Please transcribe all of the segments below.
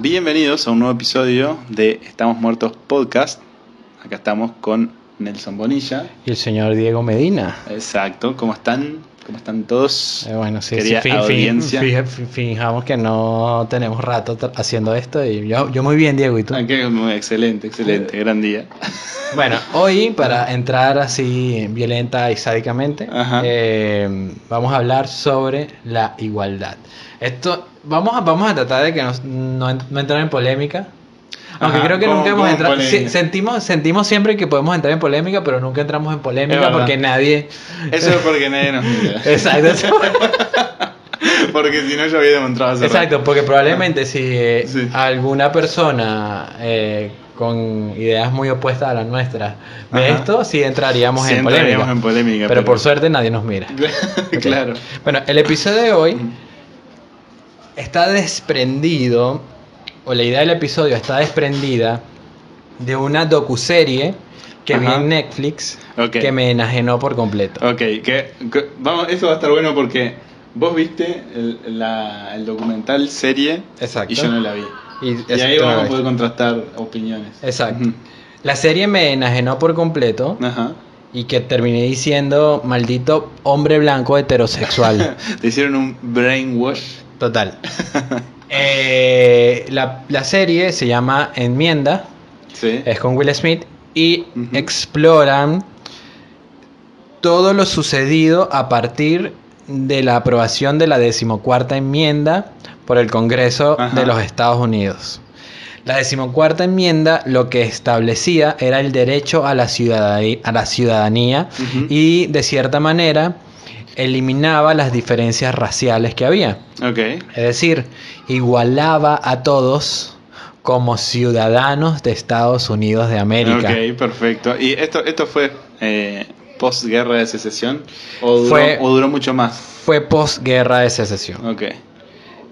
Bienvenidos a un nuevo episodio de Estamos Muertos Podcast. Acá estamos con Nelson Bonilla. Y el señor Diego Medina. Exacto, ¿cómo están? ¿Cómo están todos? Eh, bueno, sí, sí, fin- fin- audiencia. fi- fi- fijamos que no tenemos rato haciendo esto y yo, yo muy bien, Diego, ¿y tú? Muy excelente, excelente, gran día. Bueno, hoy para entrar así violenta y sádicamente, eh, vamos a hablar sobre la igualdad. Esto, vamos a, vamos a tratar de que nos- no, no entrar en polémica. Aunque Ajá, creo que ¿cómo- nunca hemos entrado. sentimos, sentimos siempre que podemos entrar en polémica, pero nunca entramos en polémica porque nadie. Eso es porque nadie nos mira. Exacto. Porque si no yo había demostrado hace Exacto, porque probablemente si eh, Sí. alguna persona eh, con ideas muy opuestas a las nuestras ve Ajá. esto, sí entraríamos Sí en entraríamos polémica. en polémica, pero, pero- por suerte nadie nos mira. rato. claro. Bueno, el episodio de hoy está desprendido, o la idea del episodio está desprendida de una docuserie que vi Ajá. en Netflix que me enajenó por completo. Ok, que, que- vamos, eso va a estar bueno porque vos viste el, la- el documental serie Exacto. y yo no la vi. Y, ahí vamos a poder contrastar opiniones. Exacto. La serie me enajenó por completo. Ajá. Y que terminé diciendo, maldito hombre blanco heterosexual. Te hicieron un brainwash. Total. Eh, la, la serie se llama Enmienda, Sí. es con Will Smith, y Ujú. exploran todo lo sucedido a partir de la aprobación de la decimocuarta enmienda por el Congreso Ajá. de los Estados Unidos. La decimocuarta enmienda lo que establecía era el derecho a la ciudadanía, a la ciudadanía Ujú. y de cierta manera eliminaba las diferencias raciales que había. Es decir, igualaba a todos como ciudadanos de Estados Unidos de América. Ok, perfecto. ¿Y esto, esto fue eh, postguerra de secesión? ¿O duró, Fue- o duró mucho más? Fue posguerra de secesión. Ok.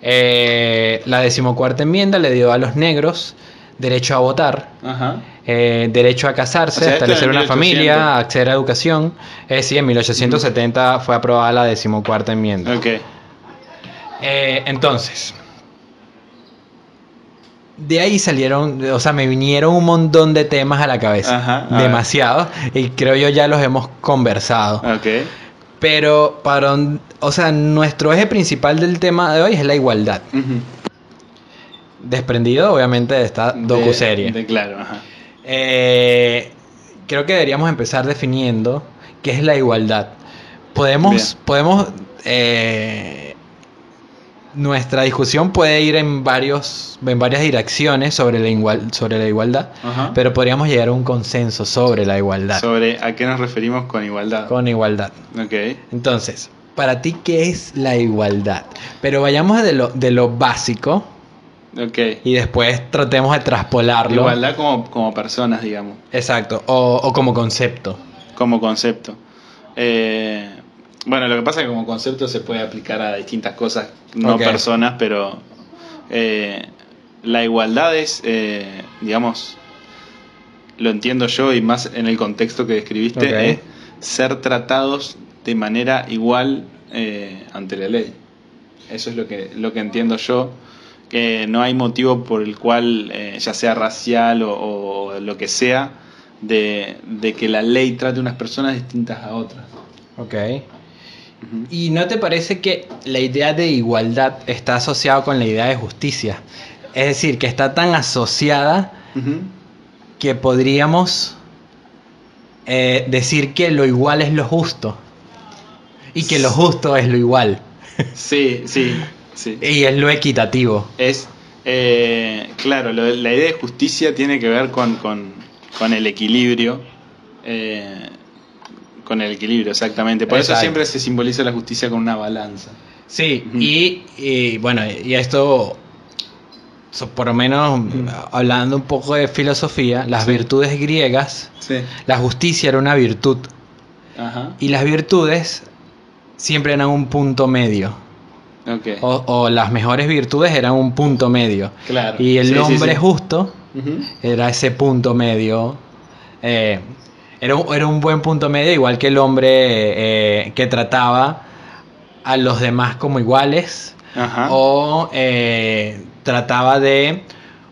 Eh, la decimocuarta enmienda le dio a los negros derecho a votar, Ajá. eh, derecho a casarse, O sea, esto establecer una 1800. familia, acceder a educación. Eh, sí, en 1870 fue aprobada la decimocuarta enmienda. Eh, entonces, de ahí salieron, o sea, me vinieron un montón de temas a la cabeza. Ajá, a ver. Demasiado. Y creo yo ya los hemos conversado. Pero para, o sea, nuestro eje principal del tema de hoy es la igualdad. Ujú. Desprendido, obviamente, de esta De- docuserie. De, claro, ajá. Eh, creo que deberíamos empezar definiendo qué es la igualdad. Podemos, Bien. podemos, eh, nuestra discusión puede ir en varios, en varias direcciones sobre la igual, sobre la igualdad, Ajá. pero podríamos llegar a un consenso sobre la igualdad. Sobre a qué nos referimos con igualdad. Con igualdad. Ok. Entonces, para ti, ¿qué es la igualdad? Pero vayamos de lo, de lo básico Ok. y después tratemos de traspolarlo. Igualdad como, como personas, digamos, Exacto, o, o como concepto. como concepto. Eh, bueno, lo que pasa es que como concepto se puede aplicar a distintas cosas, no personas, pero eh, la igualdad es, eh, digamos, lo entiendo yo y más en el contexto que describiste, es ser tratados de manera igual eh, ante la ley. Eso es lo que, lo que entiendo yo, que no hay motivo por el cual, eh, ya sea racial o, o lo que sea, de, de que la ley trate a unas personas distintas a otras. Ok. ¿Y no te parece que la idea de igualdad está asociada con la idea de justicia? Es decir, que está tan asociada que podríamos eh, decir que lo igual es lo justo. Y que lo justo es lo igual. Sí, sí, sí. Y es lo equitativo. Es, eh, claro, lo- la idea de justicia tiene que ver con, con, con el equilibrio. eh, con el equilibrio, exactamente. Por eso siempre se simboliza la justicia con una balanza. Sí, y, y, bueno, y esto, so- por lo menos hablando un poco de filosofía, las Sí. virtudes griegas, Sí. la justicia era una virtud. Ajá. Y las virtudes siempre eran un punto medio. Ok. O, o las mejores virtudes eran un punto medio. Claro. Y el Sí, hombre sí. justo era ese punto medio. eh, era, un, era un buen punto medio, igual que el hombre eh, que trataba a los demás como iguales Ajá. o eh, trataba de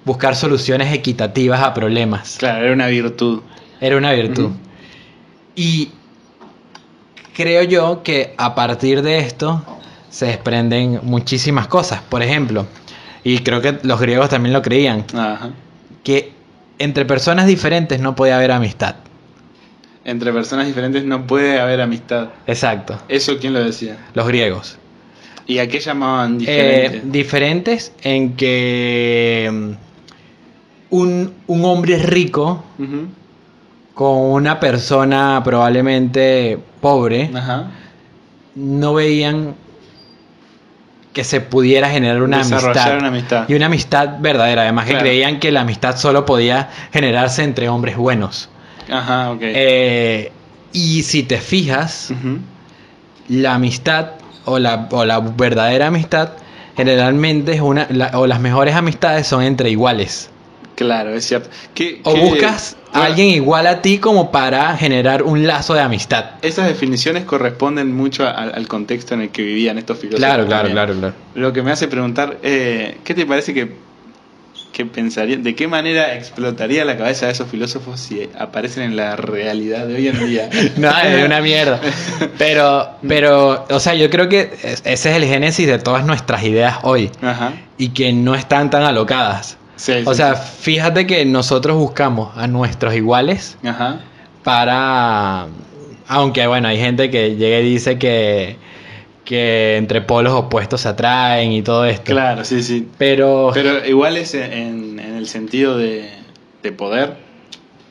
buscar soluciones equitativas a problemas. Claro, era una virtud. Era una virtud. Y creo yo que a partir de esto se desprenden muchísimas cosas. Por ejemplo, y creo que los griegos también lo creían, Ajá. que entre personas diferentes no puede haber amistad. Entre personas diferentes no puede haber amistad. Exacto, ¿Eso quién lo decía? los griegos. ¿Y a qué llamaban Eh, diferente? diferentes en que mm, un, un hombre rico con una persona probablemente pobre Ajá. no veían que se pudiera generar una amistad. una amistad. Y una amistad verdadera. Además que Claro. creían que la amistad solo podía generarse entre hombres buenos. Ajá, ok. Eh, y si te fijas, la amistad o la, o la verdadera amistad generalmente es una la- o las mejores amistades son entre iguales Claro, es cierto. ¿Qué- o qué- buscas a bueno, alguien igual a ti como para generar un lazo de amistad Esas definiciones corresponden mucho al, al contexto en el que vivían estos filósofos. claro claro claro claro Lo que me hace preguntar, eh, ¿qué te parece que, que pensaría, de qué manera explotaría la cabeza de esos filósofos si aparecen en la realidad de hoy en día? no es una mierda pero pero o sea yo creo que es- ese es el génesis de todas nuestras ideas hoy Ajá. y que no están tan alocadas Sí, o sí, sea sí. fíjate que nosotros buscamos a nuestros iguales Ajá. para aunque bueno hay gente que llega y dice que que entre polos opuestos se atraen y todo esto Claro, sí, sí. pero, Pero igual es en, en el sentido de, de poder.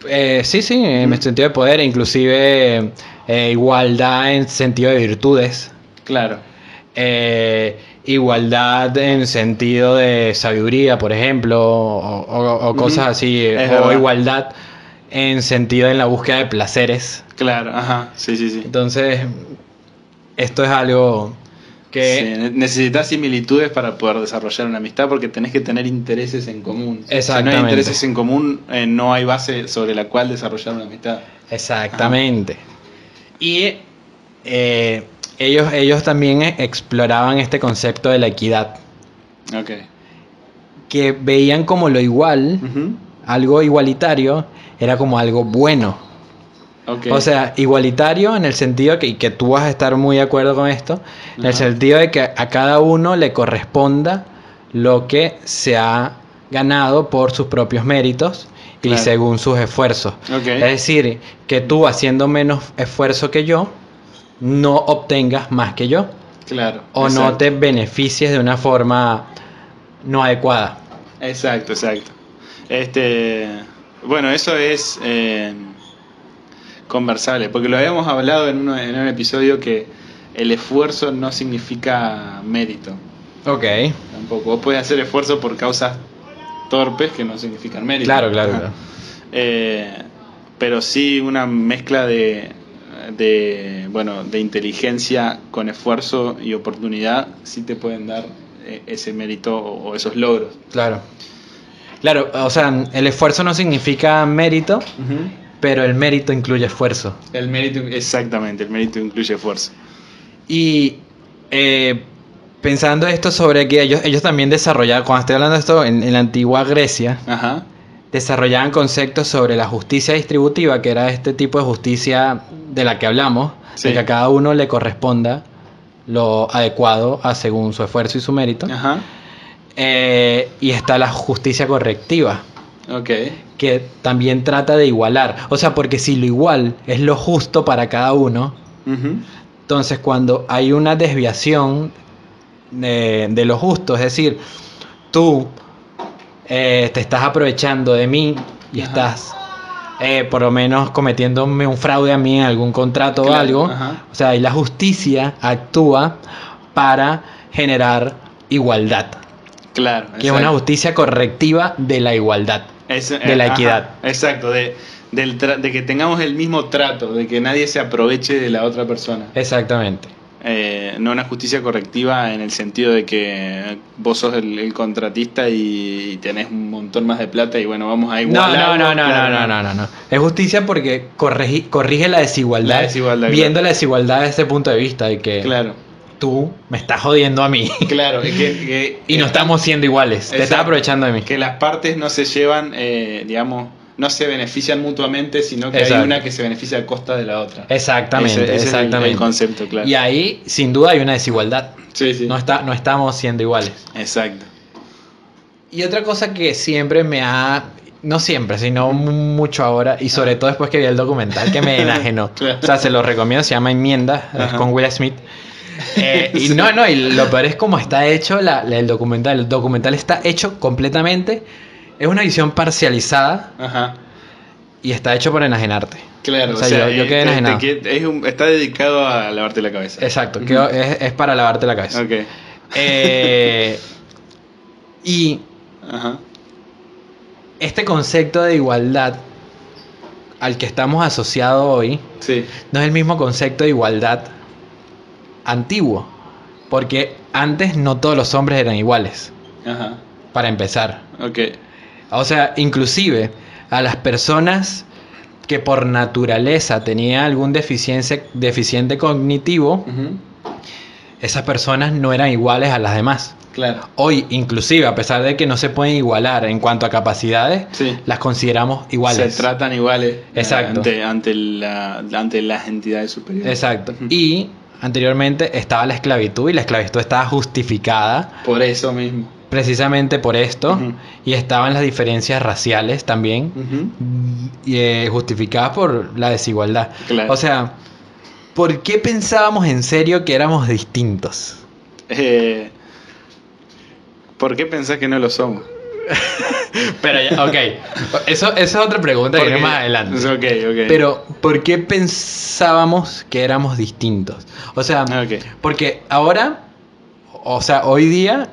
eh, sí sí en Mm. el sentido de poder inclusive eh, igualdad en sentido de virtudes Claro. eh, igualdad en sentido de sabiduría por ejemplo o, o- o cosas así Es o verdad. igualdad en sentido en la búsqueda de placeres Claro, ajá. Sí, sí, sí. entonces esto es algo que Sí, ne- necesitas similitudes para poder desarrollar una amistad porque tenés que tener intereses en común. Si no Exactamente. hay intereses en común, eh, no hay base sobre la cual desarrollar una amistad. Exactamente. Y eh, ellos, ellos también eh, exploraban este concepto de la equidad, Ok. que veían como lo igual, algo igualitario, era como algo bueno. O sea, igualitario en el sentido que, y que tú vas a estar muy de acuerdo con esto, en el sentido de que a cada uno le corresponda lo que se ha ganado por sus propios méritos y según sus esfuerzos. Ok. Es decir, que tú haciendo menos esfuerzo que yo, no obtengas más que yo claro. o no te beneficies de una forma no adecuada. Exacto, exacto. Este, bueno, eso es eh, conversable, porque lo habíamos hablado en, uno- en un episodio que el esfuerzo no significa mérito. Ok. Tampoco. Vos podés hacer esfuerzo por causas torpes que no significan mérito. Claro, claro, claro. Eh, pero sí una mezcla de, de, bueno, de inteligencia con esfuerzo y oportunidad sí te pueden dar eh, ese mérito o, esos logros. Claro. Claro, o sea, el esfuerzo no significa mérito, pero el mérito incluye esfuerzo. El mérito, exactamente, el mérito incluye esfuerzo. Y eh, pensando esto sobre que ellos, ellos también desarrollaban, cuando estoy hablando de esto, en, en la antigua Grecia, Ajá. Desarrollaban conceptos sobre la justicia distributiva, que era este tipo de justicia de la que hablamos, Sí. de que a cada uno le corresponda lo adecuado a según su esfuerzo y su mérito. Ajá. Eh, y está la justicia correctiva, que también trata de igualar. O sea, porque si lo igual es lo justo para cada uno, entonces cuando hay una desviación de, de lo justo, es decir, tú eh, te estás aprovechando de mí y Ajá. estás eh, por lo menos cometiéndome un fraude a mí en algún contrato o algo, ajá. o sea, y la justicia actúa para generar igualdad, Claro. que es una justicia correctiva de la igualdad. Es, de eh, la ajá, equidad. exacto, de, del tra- de que tengamos el mismo trato, de que nadie se aproveche de la otra persona. Exactamente. Eh, no una justicia correctiva en el sentido de que vos sos el, el contratista y, y tenés un montón más de plata y bueno, vamos a igualar. no, no, no, no, no, no, no, no. Es justicia porque corrigi- corrige la desigualdad, La desigualdad, viendo claro. la desigualdad desde ese punto de vista de que Claro. tú me estás jodiendo a mí. Claro, que, que- y no estamos siendo iguales. Te estás aprovechando de mí. que las partes no se llevan, eh, digamos, no se benefician mutuamente, sino que Exacto. hay una que se beneficia a costa de la otra. Exactamente, Ese- ese es el- exactamente. el concepto, claro. Y ahí, sin duda, hay una desigualdad. Sí, sí. No, está, no estamos siendo iguales. Exacto. Y otra cosa que siempre me ha. No siempre, sino mucho ahora, y sobre todo después que vi el documental, que me enajenó. Claro. O sea, se lo recomiendo, se llama Enmienda, Ajá. con Will Smith. Eh, y no, no, y lo peor es cómo está hecho la- la- el documental. El documental está hecho completamente. Es una visión parcializada Ajá. y está hecho por enajenarte. Claro, O sea, yo- yo eh, quedé te- enajenado. te qued- es un- está dedicado a lavarte la cabeza. Exacto, es, es para lavarte la cabeza. Ok. Eh, y Ajá. este concepto de igualdad al que estamos asociados hoy Sí. no es el mismo concepto de igualdad antiguo. Porque antes no todos los hombres eran iguales, Ajá. para empezar. O sea, inclusive a las personas que por naturaleza tenían algún deficiencia, deficiente cognitivo, esas personas no eran iguales a las demás. Claro. Hoy, inclusive, a pesar de que no se pueden igualar en cuanto a capacidades, Sí. las consideramos iguales. Se tratan iguales eh, Exacto. ante, ante, la, ante las entidades superiores. Exacto. Y anteriormente estaba la esclavitud y la esclavitud estaba justificada Por eso mismo. Precisamente por esto y estaban las diferencias raciales también y eh, justificadas por la desigualdad. Claro. O sea, ¿por qué pensábamos en serio que éramos distintos? Eh, ¿Por qué pensás que no lo somos? Pero ya, ok, eso, esa es otra pregunta que viene más adelante. Ok, ok. Pero, ¿por qué pensábamos que éramos distintos? O sea, porque ahora, o sea, hoy día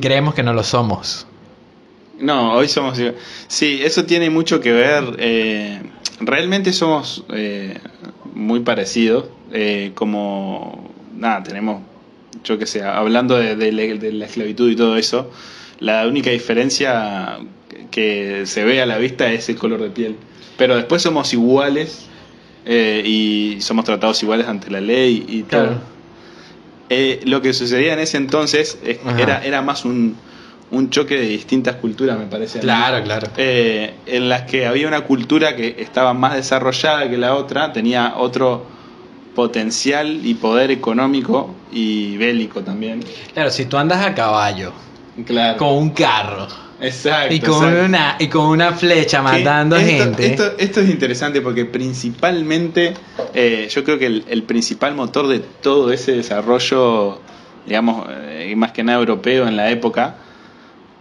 Creemos que no lo somos. No, hoy somos. igual. Sí, eso tiene mucho que ver. eh, realmente somos eh, muy parecidos. eh, como. Nada, tenemos. Yo qué sé, hablando de, de la- de la esclavitud y todo eso, la única diferencia que se ve a la vista es el color de piel. Pero después somos iguales eh, y somos tratados iguales ante la ley y todo. Claro. Eh, lo que sucedía en ese entonces es- era, era más un, un choque de distintas culturas, me parece. Claro, claro. Eh, en las que había una cultura que estaba más desarrollada que la otra, tenía otro potencial y poder económico y bélico también. Claro, si tú andas a caballo, Claro. con un carro, Exacto. y con, exacto. una, y con una flecha matando esto, gente. Esto, esto es interesante porque principalmente eh, yo creo que el, el principal motor de todo ese desarrollo, digamos, eh, más que nada europeo en la época,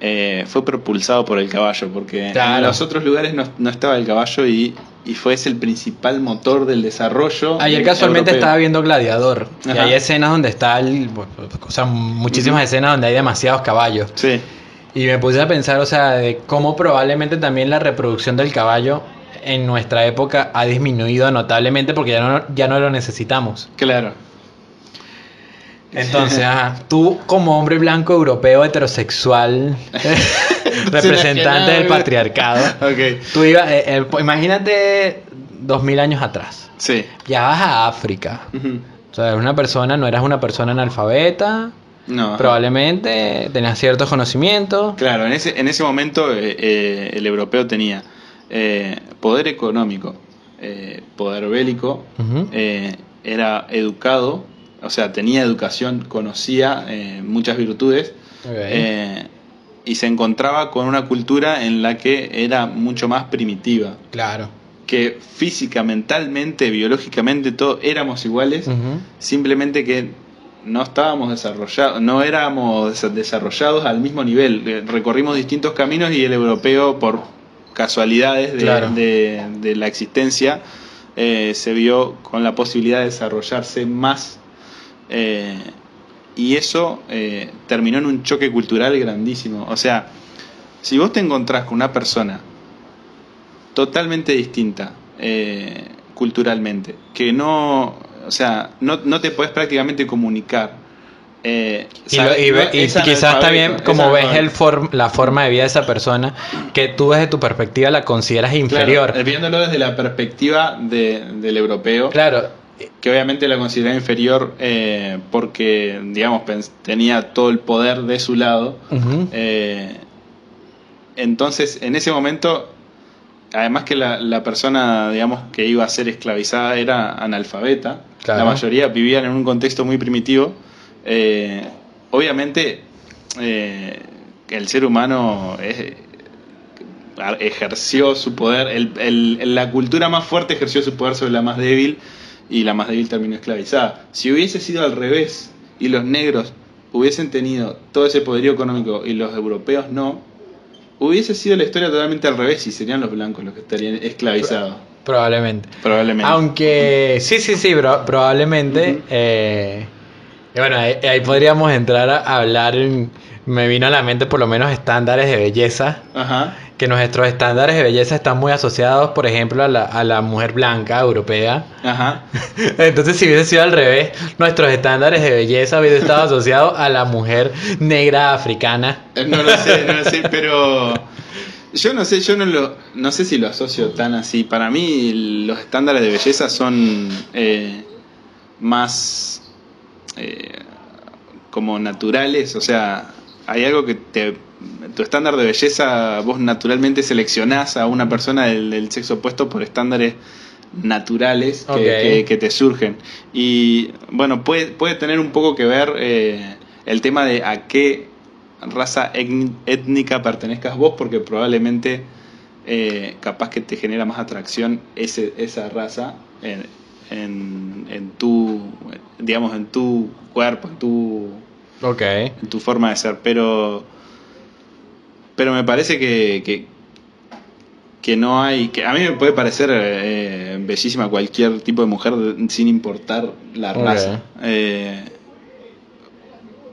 eh, fue propulsado por el caballo, porque en los otros lugares no, no estaba el caballo y, y fue ese el principal motor del desarrollo. Ayer casualmente europeo. estaba viendo Gladiador y hay escenas donde está el, o sea, muchísimas escenas donde hay demasiados caballos Sí, y me puse a pensar, o sea, de cómo probablemente también la reproducción del caballo en nuestra época ha disminuido notablemente porque ya no, ya no lo necesitamos. claro. Entonces, ajá, tú como hombre blanco europeo heterosexual, representante del patriarcado, Ok, tú ibas, eh, eh, imagínate dos mil años atrás, sí. ya vas a África. O sea, eres una persona, no eras una persona analfabeta, No, probablemente tenías ciertos conocimientos. Claro, en ese, en ese momento eh, eh, el europeo tenía eh, poder económico, poder bélico, era educado, o sea, tenía educación, conocía muchas virtudes y se encontraba con una cultura en la que era mucho más primitiva, claro. que física, mentalmente, biológicamente, todo éramos iguales, simplemente que no estábamos desarrollados, no éramos desa- desarrollados al mismo nivel. Eh, Recorrimos distintos caminos y el europeo, por casualidades de, Claro. de- de la existencia, eh, se vio con la posibilidad de desarrollarse más. eh, y eso eh, terminó en un choque cultural grandísimo. O sea, si vos te encontrás con una persona totalmente distinta culturalmente, que no, o sea, no, no te puedes prácticamente comunicar. eh, Y, lo- y no- y quizás es como ves el form- la forma de vida de esa persona que tú desde tu perspectiva la consideras inferior. Claro, eh, viéndolo desde la perspectiva de- del europeo. Claro, que obviamente la consideraba inferior eh, porque, digamos, tenía todo el poder de su lado. Eh, entonces, en ese momento, además que la, la persona, digamos, que iba a ser esclavizada era analfabeta, Claro. la mayoría vivían en un contexto muy primitivo. Eh, obviamente, eh, el ser humano es- ejerció su poder, el- el- la cultura más fuerte ejerció su poder sobre la más débil y la más débil terminó esclavizada. Si hubiese sido al revés y los negros hubiesen tenido todo ese poderío económico y los europeos no, hubiese sido la historia totalmente al revés y serían los blancos los que estarían esclavizados. Probablemente. Probablemente. Aunque sí, sí, sí, pro- probablemente. Eh, y bueno, ahí, ahí podríamos entrar a hablar. en- me vino a la mente por lo menos estándares de belleza. Ajá. Que nuestros estándares de belleza están muy asociados, por ejemplo, a la, a la mujer blanca europea. Ajá. Entonces, si hubiese sido al revés, nuestros estándares de belleza hubiesen estado asociados a la mujer negra africana. Eh, No lo sé, no lo sé, pero yo no sé, yo no lo, no sé si lo asocio tan así. Para mí los estándares de belleza son eh, más eh, como naturales, o sea, hay algo que te, tu estándar de belleza vos naturalmente seleccionás a una persona del, del sexo opuesto por estándares naturales que, Ok. que- que te surgen. Y bueno, puede, puede tener un poco que ver eh, el tema de a qué raza étnica pertenezcas vos, porque probablemente eh, capaz que te genera más atracción ese, esa raza en, en, en tu, digamos, en tu cuerpo, en tu, Ok. en tu forma de ser, pero pero me parece que, que, que no hay, que a mí me puede parecer eh, bellísima cualquier tipo de mujer sin importar la raza. Eh,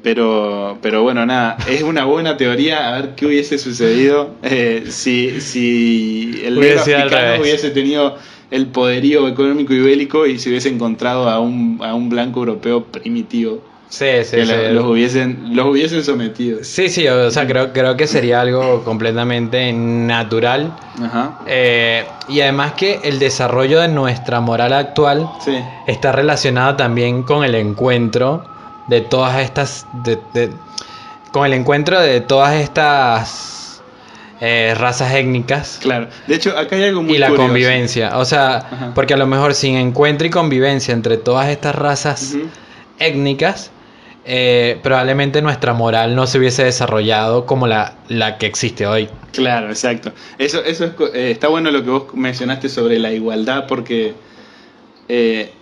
pero, pero bueno, nada, es una buena teoría a ver qué hubiese sucedido eh, si, si el Hubiese negro al africano hubiese tenido el poderío económico y bélico y se hubiese encontrado a un, a un blanco europeo primitivo Sí, sí, que sí. lo- los, hubiesen, los hubiesen sometido. Sí, sí, o sea, creo, creo que sería algo completamente natural. Ajá. Eh, y además que el desarrollo de nuestra moral actual Sí. está relacionado también con el encuentro de todas estas... de- de- con el encuentro de todas estas eh, razas étnicas Claro. De hecho, acá hay algo muy y la curioso. convivencia. O sea, Ajá. porque a lo mejor sin encuentro y convivencia entre todas estas razas étnicas, eh, probablemente nuestra moral no se hubiese desarrollado como la, la que existe hoy. Claro, exacto. Eso, eso es, eh, está bueno lo que vos mencionaste sobre la igualdad, porque eh,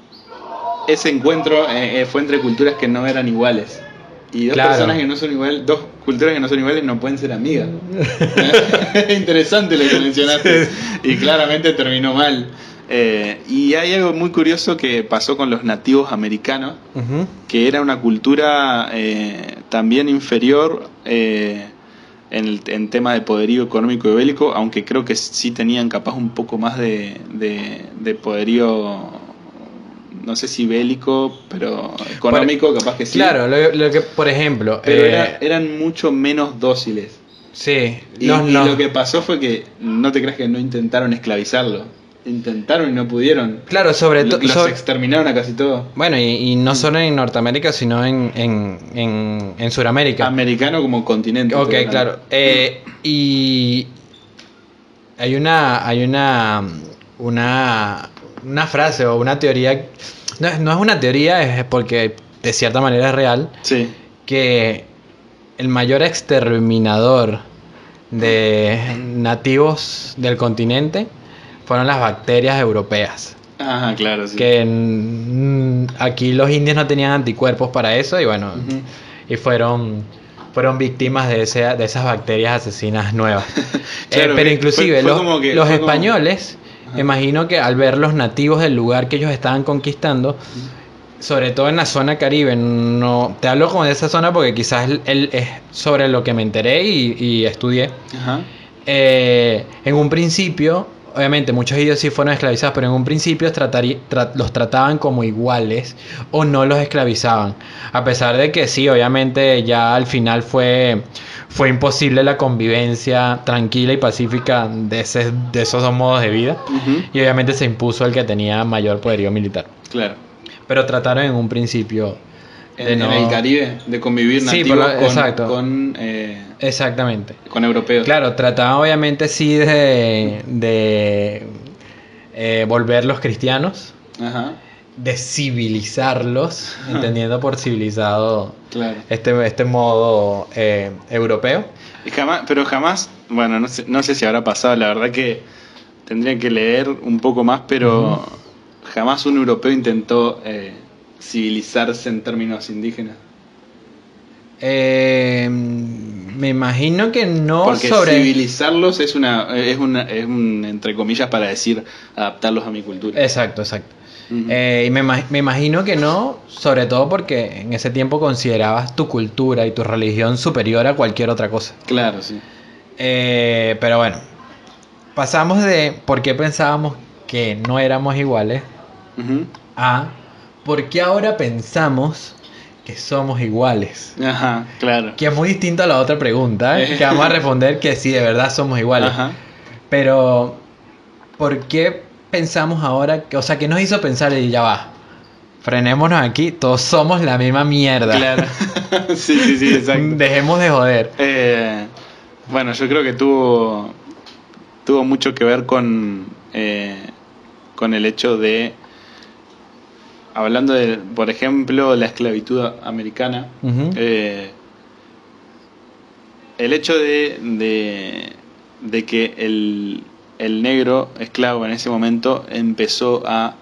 ese encuentro eh, eh, fue entre culturas que no eran iguales. Y dos Claro. personas que no son iguales, dos culturas que no son iguales no pueden ser amigas. Interesante lo que mencionaste. Y claramente terminó mal. Eh, y hay algo muy curioso que pasó con los nativos americanos, que era una cultura eh, también inferior eh, en, en tema de poderío económico y bélico, aunque creo que sí tenían capaz un poco más de, de, de poderío, no sé si bélico, pero económico, capaz que sí. Claro, lo, lo que, por ejemplo, Pero eh, era- eran mucho menos dóciles. sí, Y, lo que pasó fue que no te creas que no intentaron esclavizarlo. Intentaron y no pudieron. claro, sobre todo, Los exterminaron a casi todos. bueno, y, y no solo en Norteamérica, sino en, en, en, en Sudamérica. Americano como continente. Ok, claro. Eh, y hay una, hay una, una, una frase o una teoría, no, es- no es una teoría, es porque de cierta manera es real, Sí. que el mayor exterminador de nativos del continente fueron las bacterias europeas. Ajá, claro, sí. Que aquí los indios no tenían anticuerpos para eso y bueno, y fueron fueron víctimas de, ese, de esas bacterias asesinas nuevas. Eh, pero inclusive fue los, que- españoles. Me imagino que al ver los nativos del lugar que ellos estaban conquistando, sobre todo en la zona caribe, no te hablo como de esa zona porque quizás el- es sobre lo que me enteré y, y estudié. Ajá. Eh, en un principio, obviamente muchos indios sí fueron esclavizados, pero en un principio tratarí- tra- los trataban como iguales o no los esclavizaban. A pesar de que sí, obviamente ya al final fue, fue imposible la convivencia tranquila y pacífica de, ese- de esos dos modos de vida. Y obviamente se impuso el que tenía mayor poderío militar. Claro. Pero trataron en un principio de En, no- en el Caribe, de convivir Sí, con, exacto. con, eh, Exactamente. con europeos. Claro, trataban obviamente sí de, de eh, volverlos cristianos, Ajá, de civilizarlos, entendiendo por civilizado claro. este, este modo eh, europeo. Jamás, pero jamás, bueno, no sé, no sé si habrá pasado, la verdad que tendría que leer un poco más, pero jamás un europeo intentó eh, civilizarse en términos indígenas. Eh, me imagino que no Porque sobre... civilizarlos es una, es una, es un, entre comillas, para decir adaptarlos a mi cultura. Exacto, exacto. Eh, y me, me imagino que no, sobre todo porque en ese tiempo considerabas tu cultura y tu religión superior a cualquier otra cosa. Claro, sí. Eh, pero bueno, pasamos de por qué pensábamos que no éramos iguales a por qué ahora pensamos que somos iguales. Ajá, claro. Que es muy distinto a la otra pregunta, ¿eh? que vamos a responder que sí, de verdad somos iguales. Ajá. Pero, ¿por qué pensamos ahora? Que, o sea, ¿qué nos hizo pensar y ya va? Frenémonos aquí, todos somos la misma mierda. Claro. sí, sí, sí, exacto. Dejemos de joder. Eh, bueno, yo creo que tuvo, tuvo mucho que ver con, eh, con el hecho de, hablando de, por ejemplo, la esclavitud americana, eh, el hecho de, de, de que el, el negro esclavo en ese momento empezó a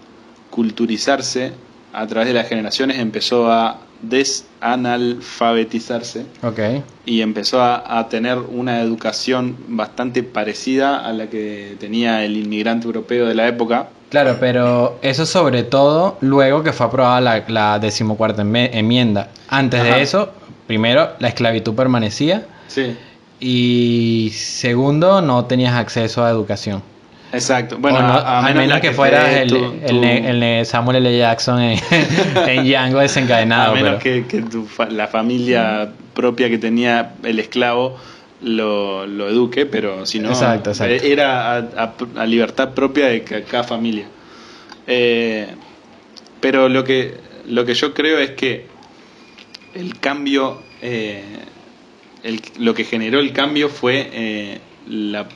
culturizarse a través de las generaciones, empezó a desanalfabetizarse y empezó a, a tener una educación bastante parecida a la que tenía el inmigrante europeo de la época. Claro, pero eso sobre todo luego que fue aprobada la, la decimocuarta enmienda. Antes Ajá. de eso, primero, la esclavitud permanecía Sí, y segundo, no tenías acceso a educación. exacto. Bueno, no- a, menos que fueras el, tu- el tu- Samuel L. Jackson en, en Django desencadenado. a menos pero- que, que tu fa- la familia propia que tenía el esclavo lo, lo eduque, pero si no, Exacto, exacto. era a, a- a libertad propia de ca- cada familia. Eh, pero lo que, lo que yo creo es que el cambio, eh, el- lo que generó el cambio fue eh, la-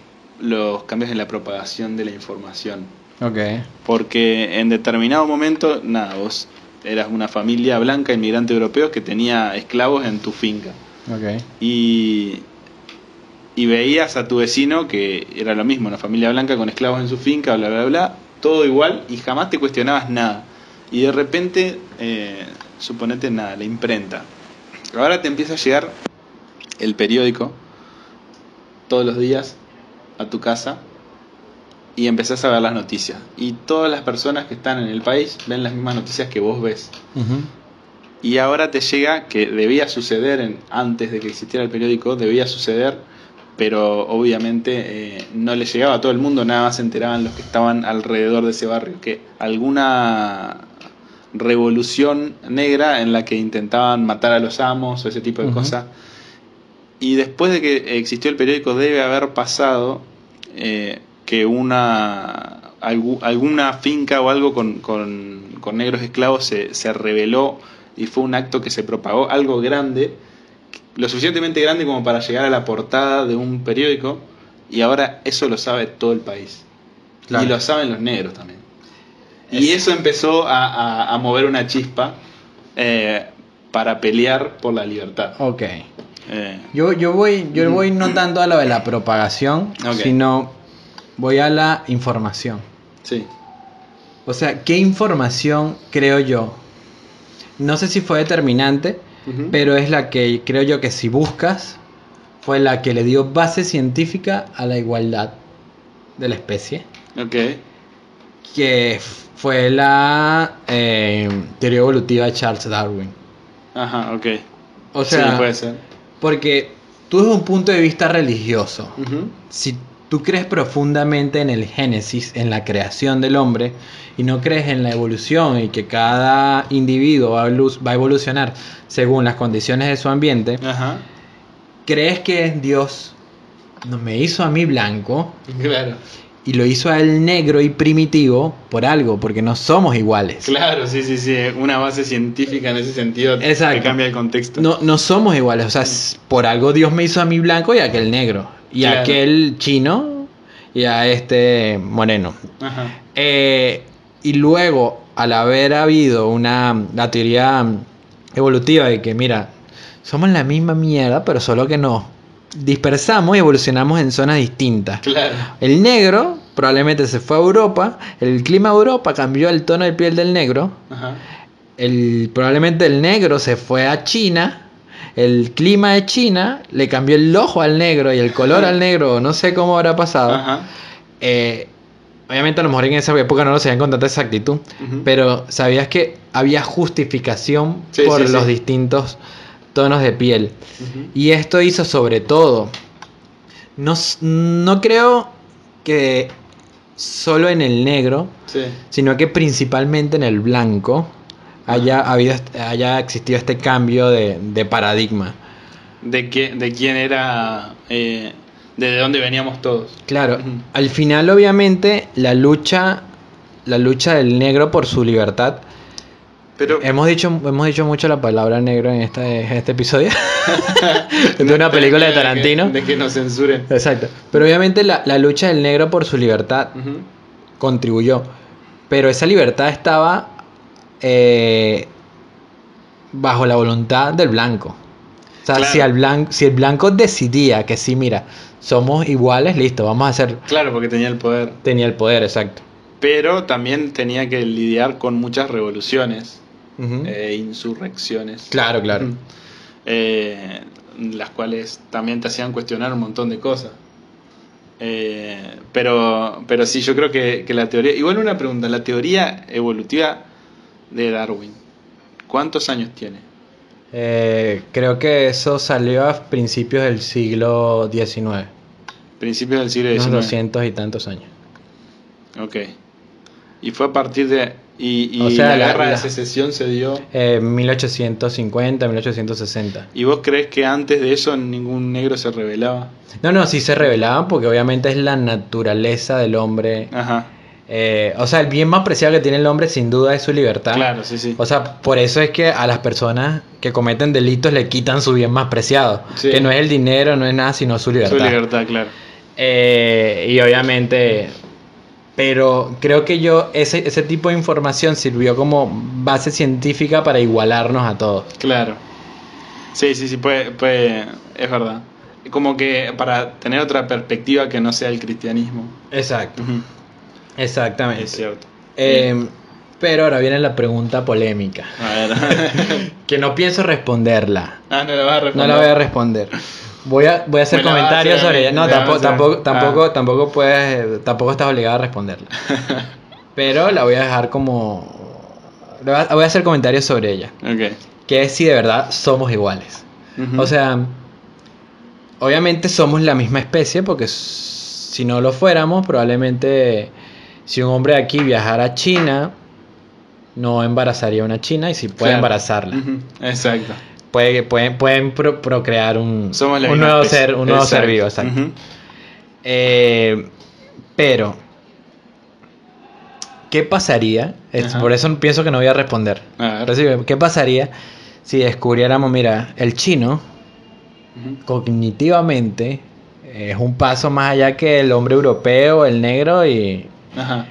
los cambios en la propagación de la información. Ok. Porque en determinado momento, nada, vos eras una familia blanca, inmigrante europeo, que tenía esclavos en tu finca. Ok. Y, y veías a tu vecino que era lo mismo, una familia blanca con esclavos en su finca, bla, bla, bla, todo igual y jamás te cuestionabas nada. Y de repente, eh, suponete nada, la imprenta. Ahora te empieza a llegar el periódico todos los días a tu casa y empezás a ver las noticias. Y todas las personas que están en el país ven las mismas noticias que vos ves. Y ahora te llega que debía suceder en- antes de que existiera el periódico, debía suceder, pero obviamente eh, no le llegaba a todo el mundo, nada más se enteraban los que estaban alrededor de ese barrio, que alguna revolución negra en la que intentaban matar a los amos o ese tipo de cosas. Y después de que existió el periódico debe haber pasado eh, que una algu- alguna finca o algo con, con- con negros esclavos se, se rebeló y fue un acto que se propagó, algo grande, lo suficientemente grande como para llegar a la portada de un periódico y ahora eso lo sabe todo el país. Claro. Y lo saben los negros también. Y Es- eso empezó a, a- a mover una chispa eh, para pelear por la libertad. Ok. Eh, Yo, yo voy, yo voy no tanto a lo de la propagación, sino voy a la información. sí. O sea, ¿qué información creo yo? No sé si fue determinante, Pero es la que creo yo que si buscas, fue la que le dio base científica a la igualdad de la especie, Ok. que fue la eh, teoría evolutiva de Charles Darwin. Ajá, ok. O sea, sí, puede ser. porque tú desde un punto de vista religioso, Ujú. si tú crees profundamente en el génesis, en la creación del hombre, y no crees en la evolución y que cada individuo va a evolucionar según las condiciones de su ambiente, Ajá. crees que Dios no me hizo a mí blanco Claro. y lo hizo a él negro y primitivo por algo, porque no somos iguales. Claro, sí, sí, sí. Una base científica en ese sentido Exacto. que cambia el contexto. No, no somos iguales, o sea, s- por algo Dios me hizo a mí blanco y a aquel negro, y Claro. aquel chino y a este moreno. Ajá. Eh, y luego, al haber habido una la teoría evolutiva de que, mira, somos la misma mierda, pero solo que nos dispersamos y evolucionamos en zonas distintas. Claro. El negro probablemente se fue a Europa, el clima de Europa cambió el tono de piel del negro, Ajá. el, probablemente el negro se fue a China, el clima de China le cambió el ojo al negro y el color al negro, no sé cómo habrá pasado. Ajá. Eh, obviamente a lo mejor en esa época no lo sabían con tanta exactitud, pero sabías que había justificación Sí, por sí, los sí. distintos tonos de piel. Y esto hizo sobre todo, no, no creo que solo en el negro, sino que principalmente en el blanco haya, habido, haya existido este cambio de, de paradigma. De, que, de quién era. Eh, de dónde veníamos todos. Claro, al final obviamente la lucha, la lucha del negro por su libertad. Pero. Hemos dicho, hemos dicho mucho la palabra negro en este, en este episodio. de una película de Tarantino. De que, de que nos censuren. Exacto. Pero obviamente la, la lucha del negro por su libertad contribuyó. Pero esa libertad estaba eh, bajo la voluntad del blanco. O sea, Claro. si, al blanco, si el blanco decidía que sí, mira, somos iguales, listo, vamos a hacer... Claro, porque tenía el poder. Tenía el poder, exacto. Pero también tenía que lidiar con muchas revoluciones e insurrecciones. Claro, claro. Eh, las cuales también te hacían cuestionar un montón de cosas. Eh, pero, pero sí, yo creo que, que la teoría. Igual una pregunta: la teoría evolutiva de Darwin, ¿cuántos años tiene? Eh, creo que eso salió a principios del siglo XIX. Principios del siglo Unos XIX. 200 y tantos años. Ok. Y fue a partir de. Y, y O sea, la, la- guerra la- de secesión se dio. Eh, 1850, 1860. ¿Y vos crees que antes de eso ningún negro se rebelaba? No, no, sí se revelaban porque obviamente es la naturaleza del hombre. Ajá. Eh, o sea, el bien más preciado que tiene el hombre sin duda es su libertad. Claro, sí, sí. O sea, por eso es que a las personas que cometen delitos le quitan su bien más preciado. Sí. Que no es el dinero, no es nada, sino su libertad. Su libertad, claro. Eh, y obviamente, pero creo que yo, ese, ese tipo de información sirvió como base científica para igualarnos a todos. Claro. Sí, sí, sí, puede, puede, es verdad. Como que para tener otra perspectiva que no sea el cristianismo. Exacto. Exactamente. Es cierto. Eh, pero ahora viene la pregunta polémica, A ver. que no pienso responderla. ah, no la vas a No responder. la voy a responder. Voy a, voy a hacer Me comentarios hacer sobre ella. No, tampoco, tampoco, tampoco, Ah. tampoco puedes, tampoco estás obligado a responderla. Pero la voy a dejar como. voy a- hacer comentarios sobre ella. Ok. Que es si de verdad somos iguales. O sea, obviamente somos la misma especie porque si no lo fuéramos, probablemente si un hombre de aquí viajara a China, no embarazaría a una china y si puede Claro. embarazarla. Exacto. Puede, pueden, pueden pro- procrear un, un nuevo ser, un nuevo ser vivo, exacto. Eh, pero, ¿qué pasaría? Es- por eso pienso que no voy a responder. A ver. Pero sí, ¿Qué pasaría si descubriéramos, mira, el chino cognitivamente es un paso más allá que el hombre europeo, el negro y... Ajá.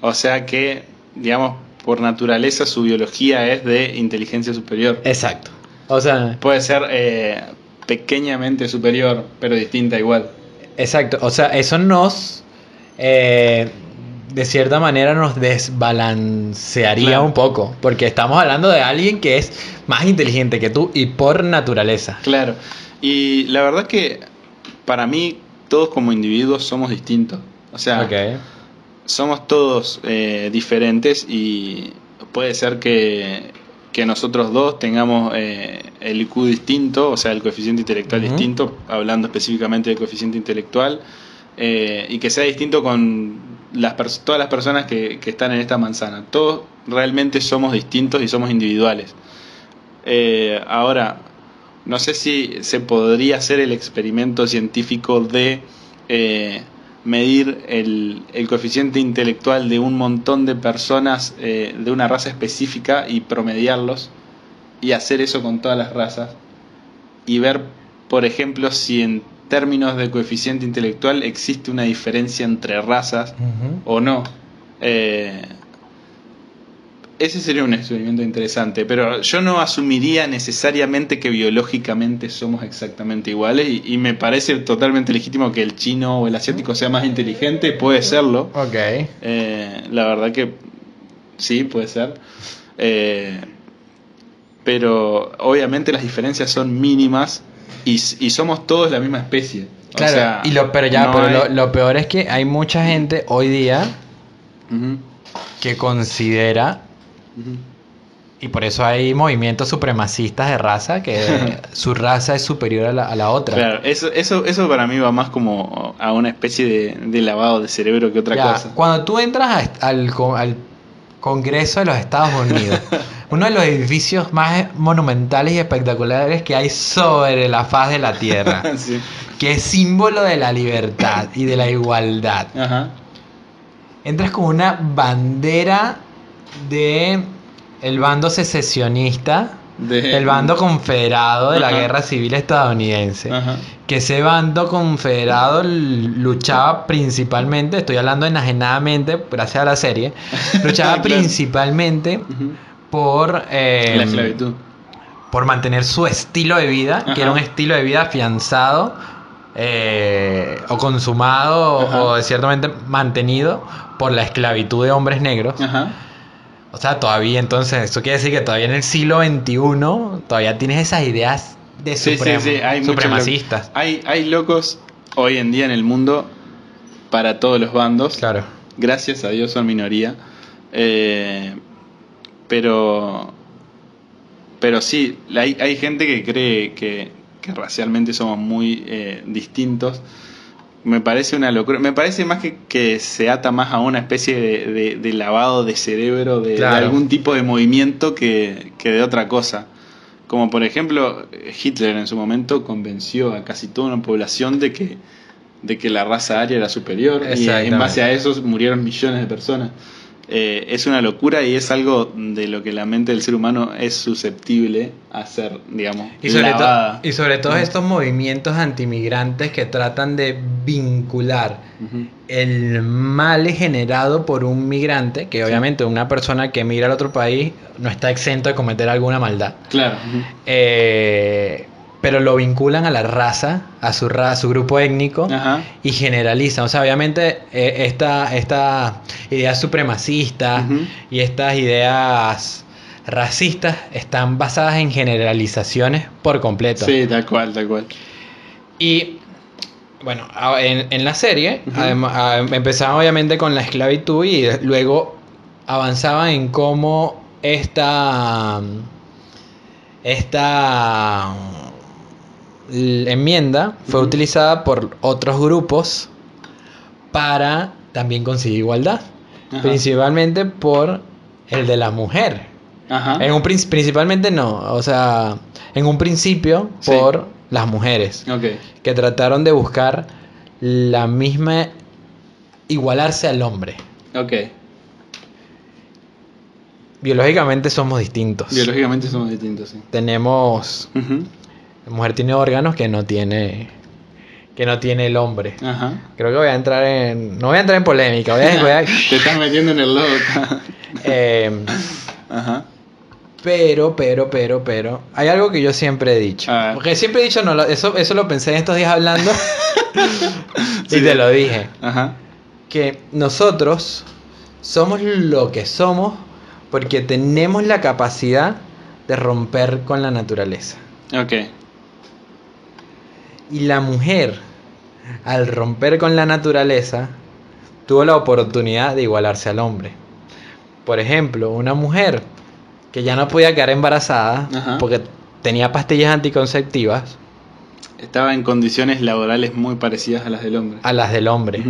O sea que, digamos, por naturaleza su biología es de inteligencia superior. Exacto. O sea, Puede ser eh, pequeñamente superior, pero distinta igual. exacto. O sea, eso nos... eh, de cierta manera nos desbalancearía Claro. un poco, porque estamos hablando de alguien que es más inteligente que tú y por naturaleza. Claro. Y la verdad que para mí todos como individuos somos distintos. O sea, Ok. Somos todos eh, diferentes y puede ser que, que nosotros dos tengamos eh, el IQ distinto, o sea, el coeficiente intelectual distinto, hablando específicamente del coeficiente intelectual, eh, y que sea distinto con las todas las personas que, que están en esta manzana. Todos realmente somos distintos y somos individuales. Eh, ahora, no sé si se podría hacer el experimento científico de medir el, el coeficiente intelectual de un montón de personas eh, de una raza específica y promediarlos y hacer eso con todas las razas y ver, por ejemplo, si en términos de coeficiente intelectual existe una diferencia entre razas o no. Eh, ese sería un experimento interesante, pero yo no asumiría necesariamente que biológicamente somos exactamente iguales y, y me parece totalmente legítimo que el chino o el asiático sea más inteligente, puede serlo. Ok. Eh, la verdad que sí, puede ser. Eh, pero obviamente las diferencias son mínimas y, somos todos la misma especie. O Claro, sea, y lo, pero ya, no pero hay- lo, lo peor es que hay mucha gente hoy día que considera, y por eso hay movimientos supremacistas de raza, que su raza es superior a la, a la otra. Claro, eso, eso, eso para mí va más como a una especie de, de lavado de cerebro que otra Ya, cosa. Cuando tú entras a al, al Congreso de los Estados Unidos, uno de los edificios más monumentales y espectaculares que hay sobre la faz de la Tierra, Sí. que es símbolo de la libertad y de la igualdad. Ajá. Entras con una bandera de el bando secesionista, De- el bando confederado de la guerra civil estadounidense. Ajá. Que ese bando confederado luchaba principalmente, estoy hablando enajenadamente, gracias a la serie, luchaba Claro. principalmente por, eh, La esclavitud. por mantener su estilo de vida, Ajá. que era un estilo de vida afianzado eh, o consumado o ciertamente mantenido por la esclavitud de hombres negros. Ajá. O sea, todavía entonces, eso quiere decir que todavía en el siglo XXI todavía tienes esas ideas de Sí, sí, supremo- sí, hay muchos supremacistas. Hay, hay locos hoy en día en el mundo para todos los bandos. Claro. Gracias a Dios son minoría. Eh, pero. Pero sí, hay, hay gente que cree que, que racialmente somos muy eh, distintos. Me parece una locura. Me parece más que, que se ata más a una especie de, de- de lavado de cerebro de, de algún tipo de movimiento que, que de otra cosa. Como por ejemplo, Hitler en su momento convenció a casi toda una población de que, de que la raza aria era superior. Y en base a eso murieron millones de personas. Eh, es una locura y es algo de lo que la mente del ser humano es susceptible a ser, digamos, Y sobre, to- lavada. y sobre todo estos movimientos antimigrantes que tratan de vincular el mal generado por un migrante, que obviamente una persona que migra al otro país no está exento de cometer alguna maldad, Claro. eh, pero lo vinculan a la raza, a su, ra- a su grupo étnico. Ajá. y generalizan. O sea, obviamente eh, esta, esta ideas supremacistas Ujú. y estas ideas racistas están basadas en generalizaciones por completo. Sí, tal cual, tal cual. Y bueno, en, en la serie a- empezaban obviamente con la esclavitud y luego avanzaban en cómo esta, esta enmienda fue utilizada por otros grupos para también conseguir igualdad. Ajá. Principalmente por el de la mujer. Ajá. En un prin- principalmente no, o sea, en un principio Sí. por las mujeres que trataron de buscar la misma igualarse al hombre. Ok. Biológicamente somos distintos. Biológicamente somos distintos, sí. Tenemos. La mujer tiene órganos que no tiene que no tiene el hombre. Ajá. Creo que voy a entrar en no voy a entrar en polémica, voy a, voy a- Te estás metiendo en el lodo. eh, Ajá. pero pero pero pero hay algo que yo siempre he dicho. Porque siempre he dicho no, eso eso lo pensé en estos días hablando y te lo dije. Ajá. que nosotros somos lo que somos porque tenemos la capacidad de romper con la naturaleza. Ok. Y la mujer, al romper con la naturaleza, tuvo la oportunidad de igualarse al hombre. Por ejemplo, una mujer que ya no podía quedar embarazada Ajá. porque tenía pastillas anticonceptivas Estaba en condiciones laborales muy parecidas a las del hombre. a las del hombre.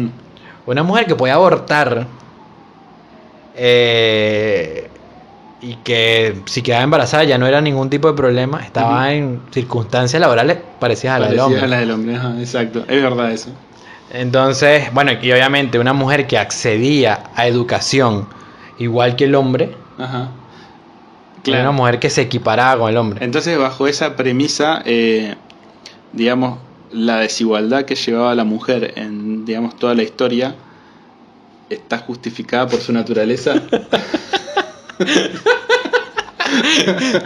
Una mujer que podía abortar eh, y que si quedaba embarazada ya no era ningún tipo de problema, estaba Ujú. en circunstancias laborales parecidas a las del Parecidas hombre. a las del hombre, ajá, exacto. Es verdad eso. Entonces, bueno, y obviamente una mujer que accedía a educación igual que el hombre, Ajá. era una mujer que se equiparaba con el hombre. Entonces, bajo esa premisa, eh, digamos, la desigualdad que llevaba la mujer en, digamos, toda la historia está justificada por su naturaleza.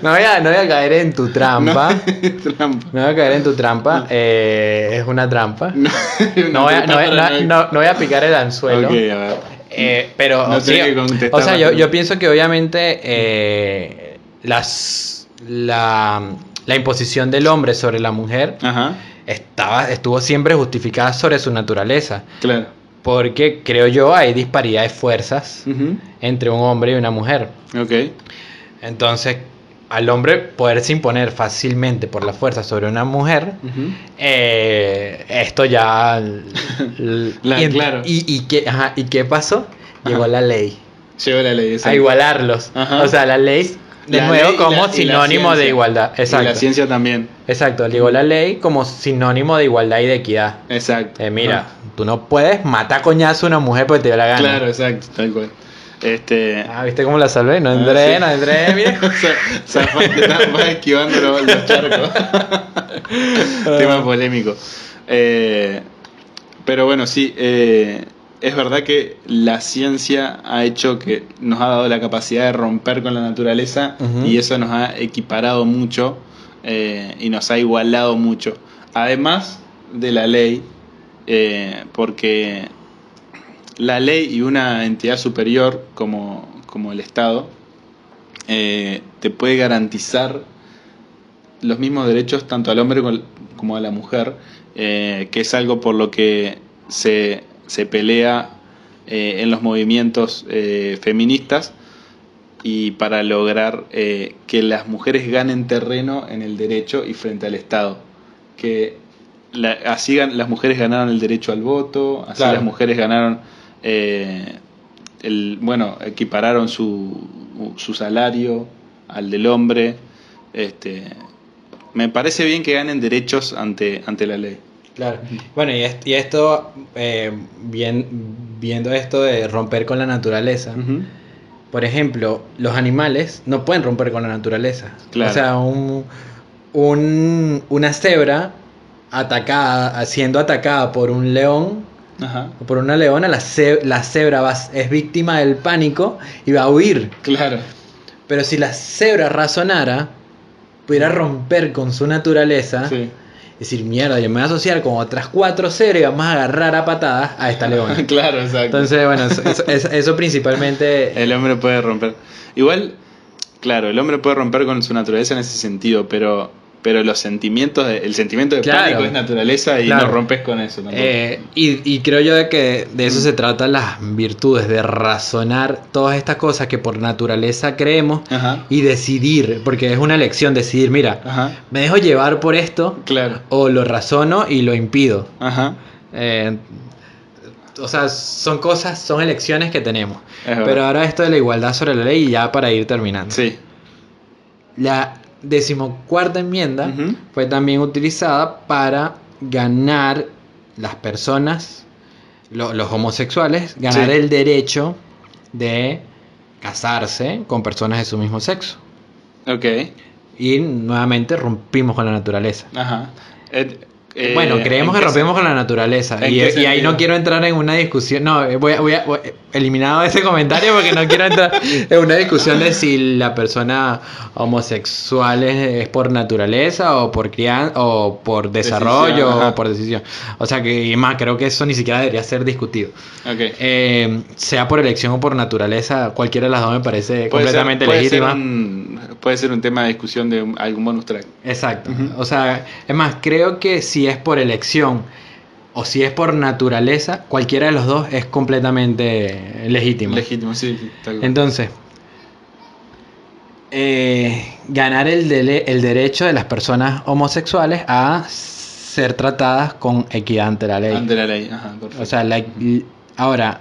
No voy a, no voy a caer en tu trampa. No, trampa. No voy a caer en tu trampa. eh, es una trampa. No, No voy, a, voy picar el anzuelo. Ok, a ver. Eh, pero que contestar o sea, yo, pienso que obviamente eh, las, la, la imposición del hombre sobre la mujer Ajá, estaba, estuvo siempre justificada sobre su naturaleza. claro. Porque creo yo hay disparidad de fuerzas entre un hombre y una mujer. Ok, Entonces, al hombre poderse imponer fácilmente por la fuerza sobre una mujer, eh, esto ya... La- y, claro. y, y qué, ajá, ¿y qué pasó? Llegó Ajá. la ley Llegó la ley. a igualarlos. Ajá. O sea, la ley, de La nuevo, ley y como la- y sinónimo de igualdad. Y Exacto. la ciencia también. Exacto, llegó la ley como sinónimo de igualdad y de equidad. Exacto. Eh, mira, tú no puedes matar coñazo a una mujer porque te dio la gana. Claro, exacto, tal cual. Este. Ah, ¿viste cómo la salvé? No Ah, entré, sí. no entré, mira. Vas esquivando los, los charcos. Tema polémico. Eh, pero bueno, sí, eh, es verdad que la ciencia ha hecho que nos ha dado la capacidad de romper con la naturaleza y eso nos ha equiparado mucho eh, y nos ha igualado mucho. Además de la ley, eh, porque la ley y una entidad superior como, como el Estado eh, te puede garantizar los mismos derechos tanto al hombre como a la mujer, que es algo por lo que se, se pelea eh, en los movimientos eh, feministas y para lograr eh, que las mujeres ganen terreno en el derecho y frente al Estado. Que la- así las mujeres ganaron el derecho al voto, así Claro. las mujeres ganaron, eh, el, bueno, equipararon su, su salario al del hombre. Este, me parece bien que ganen derechos ante, ante la ley. Claro. Bueno, y, est- y esto, eh, bien, viendo esto de romper con la naturaleza, por ejemplo, los animales no pueden romper con la naturaleza. Claro. O sea, un, un- una cebra atacada, siendo atacada por un león Ajá. o por una leona, la, ce- la cebra va- es víctima del pánico y va a huir. Claro. Pero si la cebra razonara, pudiera romper con su naturaleza. Sí. Decir, mierda, yo me voy a asociar con otras cuatro y vamos a agarrar a patadas a esta leona. claro, exacto. Entonces, bueno, eso, eso- eso- eso principalmente... El hombre puede romper. Igual, claro, el hombre puede romper con su naturaleza en ese sentido, pero, pero los sentimientos, de- el sentimiento de Claro. pánico es naturaleza y Claro. no rompes con eso tampoco. eh, y, y creo yo de que de eso se trata las virtudes, de razonar todas estas cosas que por naturaleza creemos Ajá. y decidir, porque es una elección decidir, mira, Ajá. me dejo llevar por esto Claro. o lo razono y lo impido. Ajá. Eh, o sea, son cosas, son elecciones que tenemos. Pero ahora esto de la igualdad sobre la ley y ya para ir terminando. Sí. La decimocuarta enmienda fue también utilizada para ganar las personas, lo- los homosexuales, ganar Sí. el derecho de casarse con personas de su mismo sexo. Ok. Y nuevamente rompimos con la naturaleza. Ajá. Et- eh, bueno, creemos ¿en que rompemos con la naturaleza. ¿en Y, ahí no quiero entrar en una discusión. No, eh, voy a, voy a- voy a- eliminado ese comentario porque no quiero entrar en una discusión de si la persona homosexual es, es por naturaleza o por crianza o por desarrollo Decisión, o por decisión. O sea que, y más, creo que eso ni siquiera debería ser discutido. Ok. Eh, sea por elección o por naturaleza, cualquiera de las dos me parece Puede ser- completamente puede ser legítima. un- puede ser un tema de discusión de algún bonus track. Exacto. O sea, es más, creo que si es por elección o si es por naturaleza, cualquiera de los dos es completamente legítimo. Legítimo, sí. tal. Entonces, eh, ganar el, dele- el derecho de las personas homosexuales a ser tratadas con equidad ante la ley. Ante la ley. Ajá, perfecto. O sea, la- ahora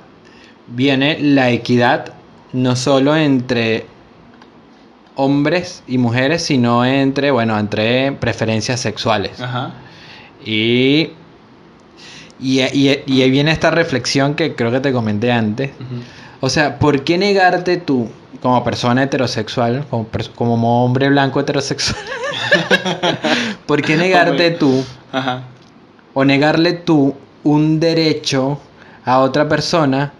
viene la equidad no solo entre hombres y mujeres, sino entre, bueno, entre preferencias sexuales. Ajá. Y, Y, y- y ahí viene esta reflexión que creo que te comenté antes. O sea, ¿por qué negarte tú, como persona heterosexual, como, como hombre blanco heterosexual, ¿por qué negarte tú Ajá. o negarle tú un derecho a otra persona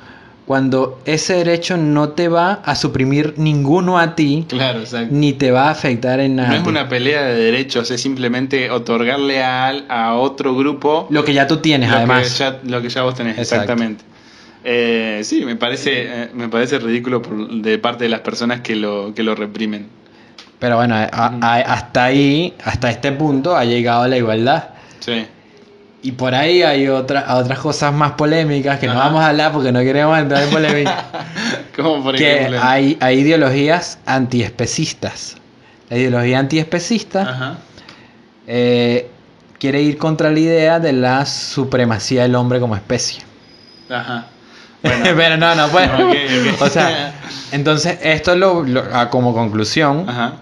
cuando ese derecho no te va a suprimir ninguno a ti Claro, exacto. ni te va a afectar en nada? No es una pelea de derechos, es simplemente otorgarle a, al- a otro grupo Lo que ya tú tienes, lo, además. Que ya, lo que ya vos tenés, Exacto. exactamente. Eh, sí, me parece, eh, me parece ridículo por- de parte de las personas que lo, que lo reprimen. Pero bueno, a- a- hasta ahí, hasta este punto ha llegado la igualdad. Sí. Y por ahí hay otra, otras cosas más polémicas que no vamos a hablar porque no queremos entrar en polémica. Como por que ejemplo. hay, hay ideologías antiespecistas. La ideología antiespecista eh, quiere ir contra la idea de la supremacía del hombre como especie. Ajá. Pero no, no puede. O sea, entonces esto lo, como conclusión Ajá.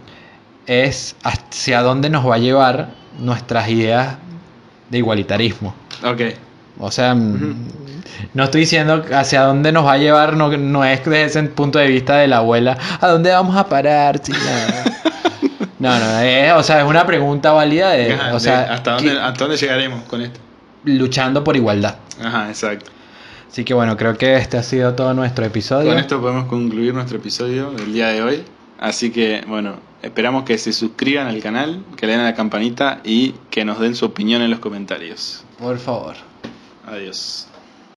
es hacia dónde nos va a llevar nuestras ideas de igualitarismo. Ok. O sea, mm, no estoy diciendo hacia dónde nos va a llevar, no, no es desde ese punto de vista de la abuela, ¿a dónde vamos a parar? No, no, es, o sea, es una pregunta válida de, Ajá, o de sea, ¿hasta, que- dónde, ¿Hasta dónde llegaremos con esto? luchando por igualdad. Ajá, exacto. Así que bueno, creo que este ha sido todo nuestro episodio. Con esto podemos concluir nuestro episodio del día de hoy. Así que, bueno, esperamos que se suscriban al canal, que le den a la campanita y que nos den su opinión en los comentarios. Por favor. Adiós.